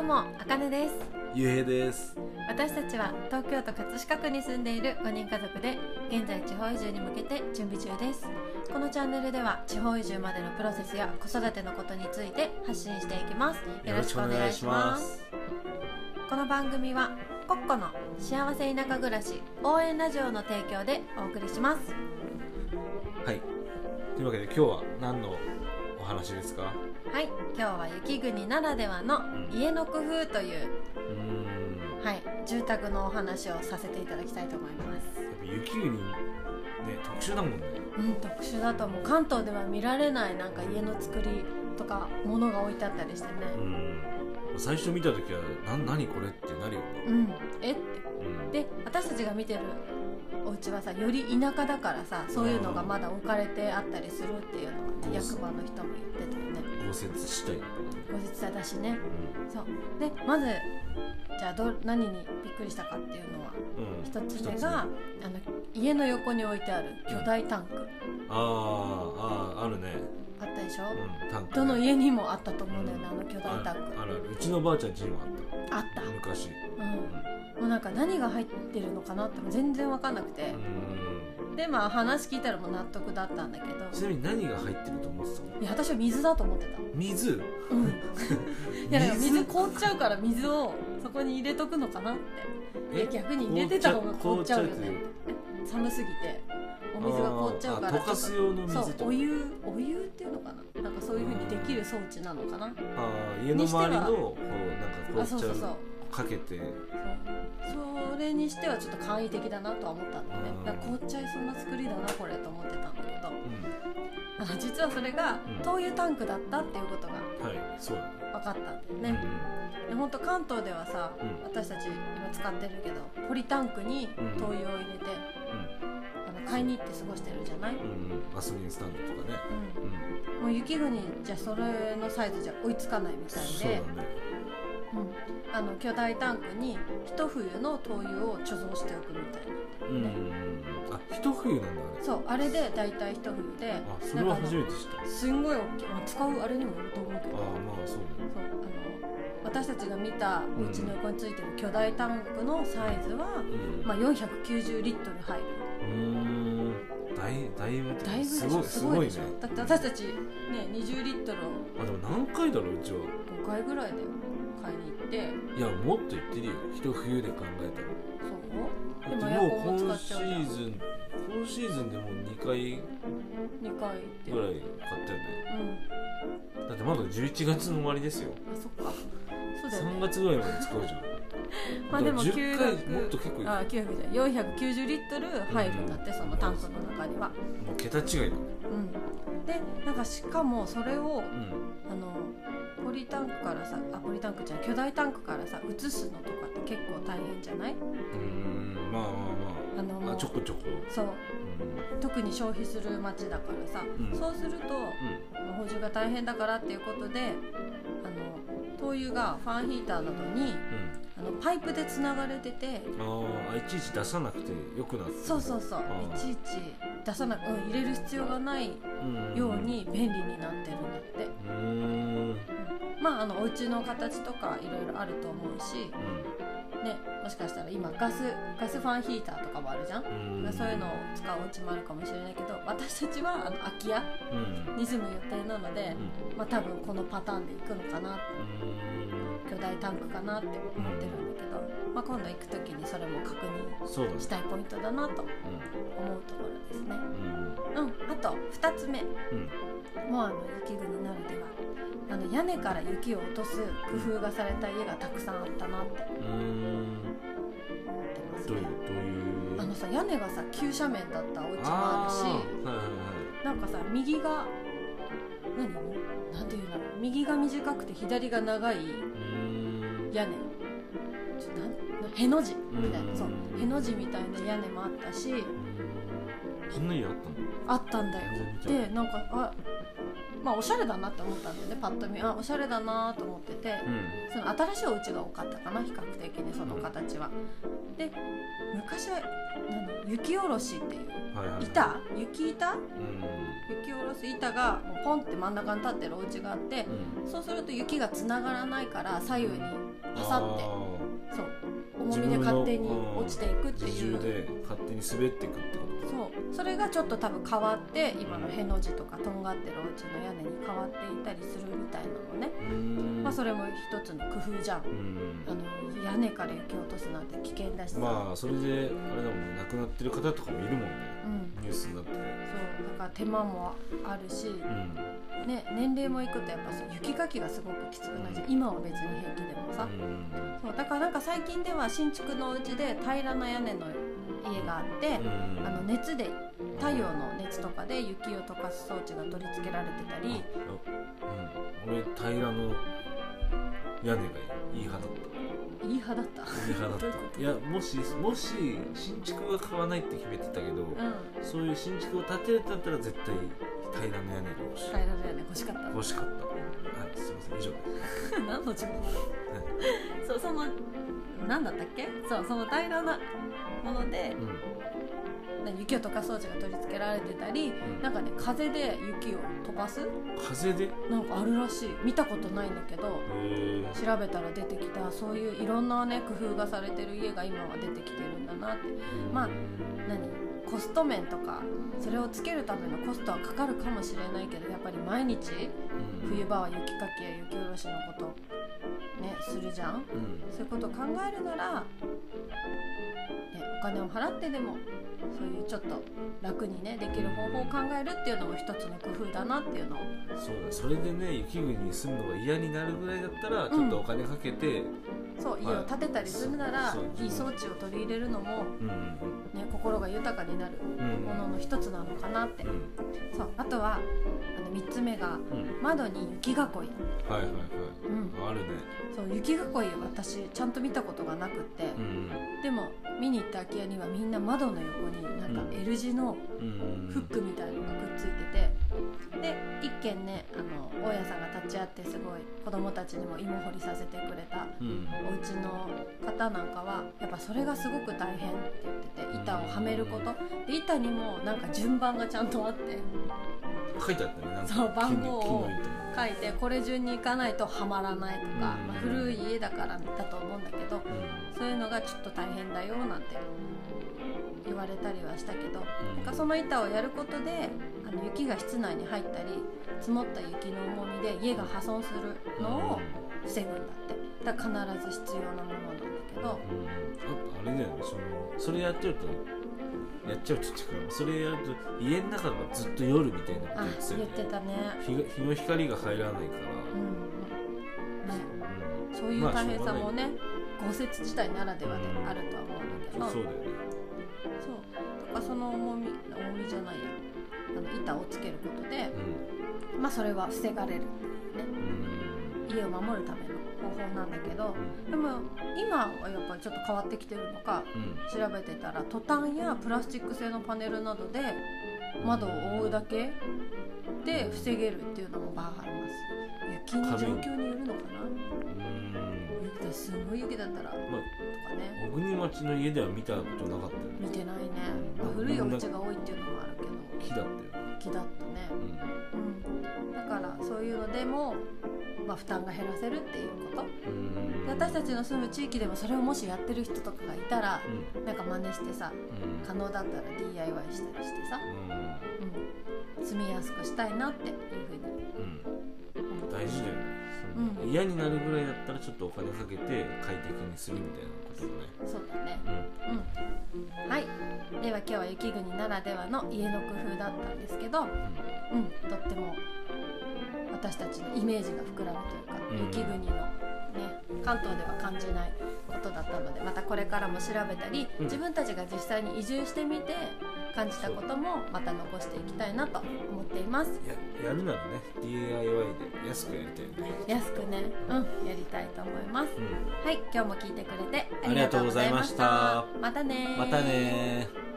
どうも、あかねです。ゆうへいです私たちは東京都葛飾区に住んでいる5人家族で、現在地方移住に向けて準備中です。このチャンネルでは地方移住までのプロセスや子育てのことについて発信していきます。よろしくお願いします。この番組はコッコの幸せ田舎暮らし応援ラジオの提供でお送りします。はいというわけで今日は何のお話ですか？はい、今日は雪国ならではの家の工夫という、うーん。はい、住宅のお話をさせていただきたいと思います。雪国ね特殊だもんね。うん、特殊だと思う。関東では見られないなんか家の作りとか物が置いてあったりしてね。うん。最初見た時はな何これってなるよね。うん。え？って。うん。で私たちが見てるお家はさより田舎だからさそういうのがまだ置かれてあったりするっていうのは、ね、うん。役場の人も言ってたよね豪雪地帯だからねご実際だしね。うそう。でまずじゃあど何にびっくりしたかっていうのはんうん。一つ目一があの家の横に置いてある巨大タンク。あーあーあるね。あったでしょ、うんタンクね。どの家にもあったと思うんだよねあの巨大タンク。あるうちのばあちゃん家にもあっあった。た昔。うん、もうなんか何が入ってるのかなっても全然分かんなくて。う、んでまあ話聞いたらもう納得だったんだけど。ちなみに何が入ってると思ってたの？いや私は水だと思ってた水？うん。いや水？凍っちゃうから水をそこに入れとくのかなって。え？え逆に入れてた方が凍っちゃうよね。寒すぎて。お水が凍っちゃうから。溶かす用の水とそうお湯お湯っていうのかな？なんかそういう風にできる装置なのかな？あー家の周りのこうなんか凍っちゃうかけてそれにしてはちょっと簡易的だなとは思ったんだよね。うん。だから凍っちゃいそうな作りだなこれと思ってたんだけど。うん。あの実はそれがうん。灯油タンクだったっていうことが分かったんだようん。ね、で本当関東ではさ、うん。私たち今使ってるけどポリタンクに灯油を入れて、あの買いに行って過ごしてるじゃない、ガソリンスタンドとかね。もう雪国じゃそれのサイズじゃ追いつかないみたいでうん、あの巨大タンクに一冬の灯油を貯蔵しておくみたいな。うん。あ一冬なんだあれ。そうあれで大体一冬であそれは初めて知った。すんごい大きい、まあ、使うあれにもよると思うけど。ああまあそうだね。そうあの私たちが見たお家の横についてる巨大タンクのサイズは、うん。まあ、490リットル入る。うーん。だいだいぶだいぶすごょいすごいね。だって私たちね20リットルをあでも何回だろううちは5回ぐらいで買いに行って。いやもっと言ってるよ。一冬で考えたら。そう？でもエアだってコンも使今シちゃうじゃん。ーズン今シーズンでもう2回2回行って。ぐらい買ったよね。うん。だってまだ11月の終わりですよ。あそっか。そうだよ3ね月ぐらいまで使うじゃん。まあでもだから10回900もっと結構いくあ900じゃん。490リットル入るんだって、そのタンクの中には。もう桁違いだ。ねうん。でなんかしかもそれをうん。あのポリタンクからさあポリタンクじゃない巨大タンクからさ移すのとかって結構大変じゃない？うーんまあまあのもうあまああちょこちょこ。そう。うん。特に消費する町だからさ、うん。そうすると、まあ補充が大変だからっていうことであの灯油がファンヒーターなどにあのパイプでつながれててうんああいちいち出さなくてよくなってそうそうそう。いちいち出さなく、うん、入れる必要がないうんように便利になってるんだって、まああのお家の形とかいろいろあると思うし、ね、もしかしたら今ガスガスファンヒーターとかもあるじゃん、うん。うんそういうのを使うお家もあるかもしれないけど私たちはあの空き家うん。に住む予定なので、うん。まあ、多分このパターンで行くのかな巨大タンクかなって思ってるんだけど、まあ、今度行く時にそれも確認したいポイントだなと思うところですね。うんうん、あと2つ目。うん。もうあの雪国ならでは。あの屋根から雪を落とす工夫がされた家がたくさんあったなってうん。うん思ってますね。あのさ屋根がさ急斜面だったお家もあるしはいはいはい。なんかさ右が何？なんていうんだろう。右が短くて左が長い屋根。ちょなんなへの字。みたいな、うん。そう。への字みたいな屋根もあったし。そんな家あったの？あったんだよ。でなんかあまあおしゃれだなって思ったんだよねパッと見。あおしゃれだなと思ってて、うん。その新しいお家が多かったかな比較的にその形は。で昔は何雪下ろしっていう。はいはい板？雪板？うん。雪下ろす板がポンって真ん中に立ってるお家があってうん。そうすると雪がつながらないから左右にパサってあそう。ー重みで勝手に落ちていくって自いう重で勝手に滑っていくってこと。そう。それがちょっと多分変わって今のへの字とかとんがってるお家の屋根に変わっていたりするみたいなのね、うーん。まあ、それも一つの工夫じゃん。うん。あの屋根から雪落とすなんて危険だしさ、まあそれであれだもんね。亡くなってる方とかもいるもんね。うんニュースになってて。そうだから手間もあるし、うん。ね、年齢もいくとやっぱそう雪かきがすごくきつくないじゃん。今は別に平気でもさ、うん。そうだからなんか最近では新築のお家で平らな屋根の家があって、うん。あの熱で太陽の熱とかで雪を溶かす装置が取り付けられてたり。あうん、俺平らの屋根がいい派だったいい派だった。いい派だった。いやもしもし新築が買わないって決めてたけど、うん。そういう新築を建てるんだったら絶対平らの屋根が欲し。い平らな屋根欲しかった。欲しかった。はいすいません以上です。何の情報そうその何だったっけ？そうその平らなものでうん何雪を溶かす装置が取り付けられてたり、ん。なんかね風で雪を飛ばす？風で？へなんかあるらしい。見たことないんだけどえ調べたら出てきた。そういういろんなね工夫がされてる家が今は出てきてるんだなって。まあ何？コスト面とかそれをつけるためのコストはかかるかもしれないけどやっぱり毎日冬場は雪かきや雪下ろしのことねするじゃん。うん。そういうことを考えるなら、ね、お金を払ってでもそういうちょっと楽にねできる方法を考えるっていうのも一つの工夫だなっていうのを。そうだそれでね雪国に住むのが嫌になるぐらいだったらちょっとお金かけてそう家を建てたりするなら、いい装置を取り入れるのも、うんね、心が豊かになるうんものの一つなのかなって、うん。そうあとはあの3つ目がうん。窓に雪囲い、はいはいはい。うん、あるね。そう雪囲い私ちゃんと見たことがなくって、うんでも見に行った空き家にはみんな窓の横になんかうん。L 字のうんフックみたいのがくっついてて。で一軒ねあの大家さんが立ち会ってすごい子供たちにも芋掘りさせてくれたうん。お家の方なんかはやっぱそれがすごく大変って言ってて板をはめること。で板にもなんか順番がちゃんとあって書いてあったねなんかそう番号を書いてこれ順に行かないとはまらないとか、うん。まあ、古い家だからだと思うんだけどうん。そういうのがちょっと大変だよなんて言われたりはしたけどうん。なんかその板をやることであの雪が室内に入ったり積もった雪の重みで家が破損するのを防ぐんだって。だから必ず必要なものなんだけど。うん。ああれだよねそのそれやっちゃうとやっちゃうとっていうかそれやると家の中がずっと夜みたいなことあ言ってたよね言ってたね。日が日の光が入らないから、うん。ね。うんそういう大変さもね豪雪地帯ならではであるとは思うんだけど、そうだよね。そう。だからその重み重みじゃないやあの板をつけることでうまあそれは防がれるね。ん。家を守るための方法なんだけどうんでも今はやっぱりちょっと変わってきてるのかうん。調べてたらトタンやプラスチック製のパネルなどで窓を覆うだけで防げるっていうのもバーがあります雪の状況によるのかな？うん。雪ですごい雪だったら。とかまあね。小国町の家では見たことなかったよね。見てないね、まあ、古いお家が多いっていうのもあるけど。木だったよね。木だったね。うん。だからそういうのでも、まあ、負担が減らせるっていうこと。うん。で私たちの住む地域でもそれをもしやってる人とかがいたらうん。なんか真似してさうん。可能だったら DIY したりしてさ、うん。うん、住みやすくしたいなっていうふうに大事だよねうん。嫌になるぐらいだったらちょっとお金かけて快適にするみたいなことだね。そうだね。うん。うん。はい。では今日は雪国ならではの家の工夫だったんですけどうん。とっても私たちのイメージが膨らむというか、うん。雪国のね関東では感じないことだったのでまたこれからも調べたり、うん。自分たちが実際に移住してみて感じたこともまた残していきたいなと思っています。ややるならね。DIY で安くやりたいよね。安くね。うん。やりたいと思います。うん。はい。今日も聞いてくれてあありがとうございました。またねー。またねー